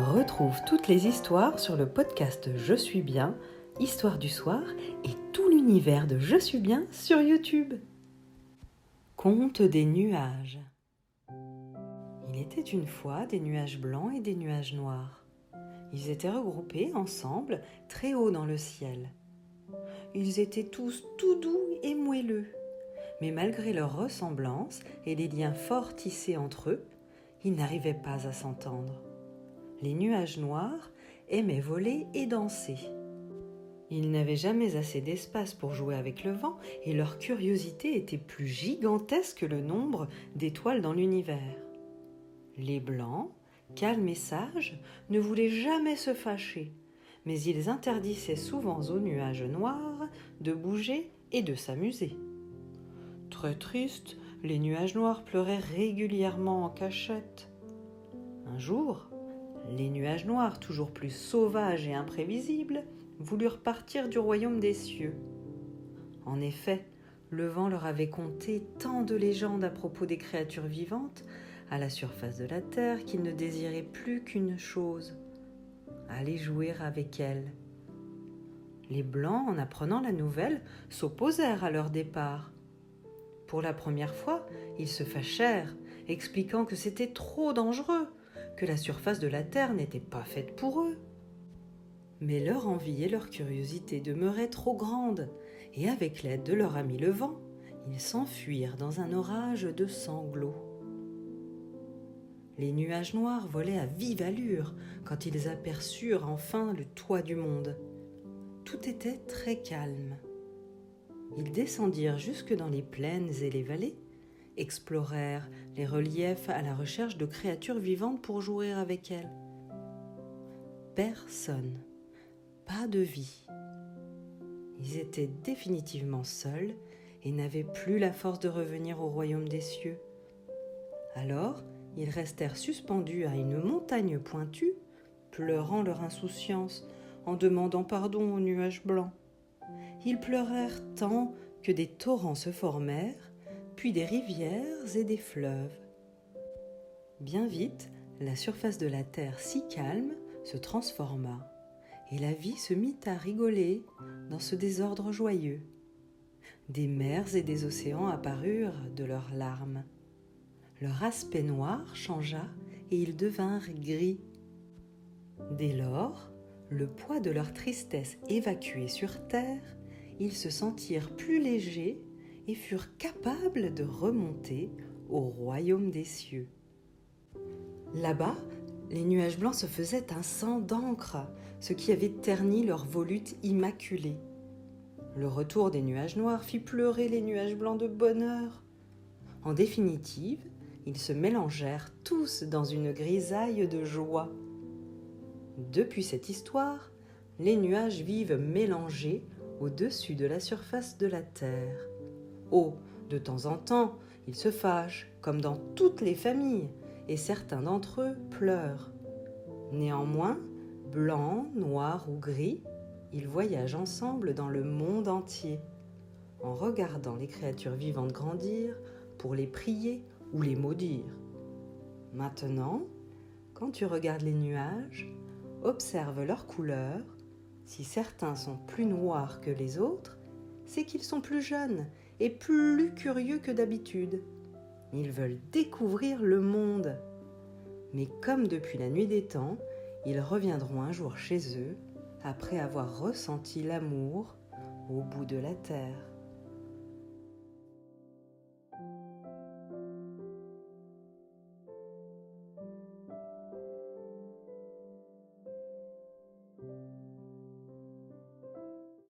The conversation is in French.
Retrouve toutes les histoires sur le podcast Je suis bien, Histoire du soir et tout l'univers de Je suis bien sur YouTube. Conte des nuages. Il était une fois des nuages blancs et des nuages noirs. Ils étaient regroupés ensemble très haut dans le ciel. Ils étaient tous tout doux et moelleux. Mais malgré leur ressemblance et les liens forts tissés entre eux, ils n'arrivaient pas à s'entendre les nuages noirs aimaient voler et danser. Ils n'avaient jamais assez d'espace pour jouer avec le vent et leur curiosité était plus gigantesque que le nombre d'étoiles dans l'univers. Les blancs, calmes et sages, ne voulaient jamais se fâcher, mais ils interdissaient souvent aux nuages noirs de bouger et de s'amuser. Très tristes, les nuages noirs pleuraient régulièrement en cachette. Un jour, les nuages noirs, toujours plus sauvages et imprévisibles, voulurent partir du royaume des cieux. En effet, le vent leur avait conté tant de légendes à propos des créatures vivantes à la surface de la terre qu'ils ne désiraient plus qu'une chose aller jouer avec elles. Les Blancs, en apprenant la nouvelle, s'opposèrent à leur départ. Pour la première fois, ils se fâchèrent, expliquant que c'était trop dangereux, la surface de la Terre n'était pas faite pour eux. Mais leur envie et leur curiosité demeuraient trop grandes, et avec l'aide de leur ami le vent, ils s'enfuirent dans un orage de sanglots. Les nuages noirs volaient à vive allure quand ils aperçurent enfin le toit du monde. Tout était très calme. Ils descendirent jusque dans les plaines et les vallées, explorèrent les reliefs à la recherche de créatures vivantes pour jouer avec elles. Personne, pas de vie. Ils étaient définitivement seuls et n'avaient plus la force de revenir au royaume des cieux. Alors, ils restèrent suspendus à une montagne pointue, pleurant leur insouciance, en demandant pardon aux nuages blancs. Ils pleurèrent tant que des torrents se formèrent puis des rivières et des fleuves. Bien vite, la surface de la terre si calme se transforma, et la vie se mit à rigoler dans ce désordre joyeux. Des mers et des océans apparurent de leurs larmes. Leur aspect noir changea et ils devinrent gris. Dès lors, le poids de leur tristesse évacué sur terre, ils se sentirent plus légers furent capables de remonter au royaume des cieux. Là-bas, les nuages blancs se faisaient un sang d'encre, ce qui avait terni leur volute immaculée. Le retour des nuages noirs fit pleurer les nuages blancs de bonheur. En définitive, ils se mélangèrent tous dans une grisaille de joie. Depuis cette histoire, les nuages vivent mélangés au-dessus de la surface de la terre. Oh, de temps en temps, ils se fâchent, comme dans toutes les familles, et certains d'entre eux pleurent. Néanmoins, blancs, noirs ou gris, ils voyagent ensemble dans le monde entier, en regardant les créatures vivantes grandir pour les prier ou les maudire. Maintenant, quand tu regardes les nuages, observe leurs couleurs. Si certains sont plus noirs que les autres, c'est qu'ils sont plus jeunes et plus curieux que d'habitude. Ils veulent découvrir le monde. Mais comme depuis la nuit des temps, ils reviendront un jour chez eux après avoir ressenti l'amour au bout de la terre.